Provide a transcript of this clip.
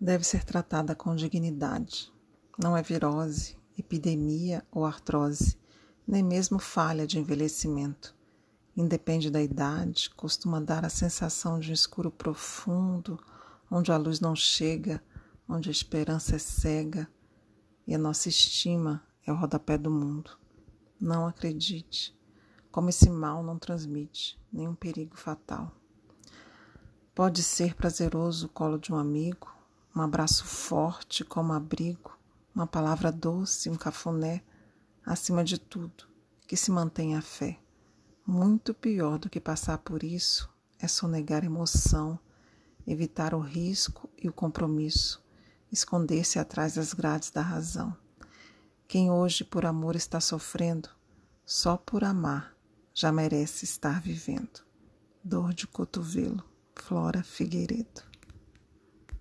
deve ser tratada com dignidade. Não é virose, epidemia ou artrose, nem mesmo falha de envelhecimento. Independe da idade, costuma dar a sensação de um escuro profundo, onde a luz não chega, onde a esperança é cega e a nossa estima é o rodapé do mundo. Não acredite, como esse mal não transmite nenhum perigo fatal. Pode ser prazeroso o colo de um amigo, um abraço forte como abrigo, uma palavra doce, um cafuné, acima de tudo, que se mantenha a fé. Muito pior do que passar por isso é sonegar emoção, evitar o risco e o compromisso, esconder-se atrás das grades da razão. Quem hoje por amor está sofrendo, só por amar já merece estar vivendo. Dor de cotovelo, Flora Figueiredo.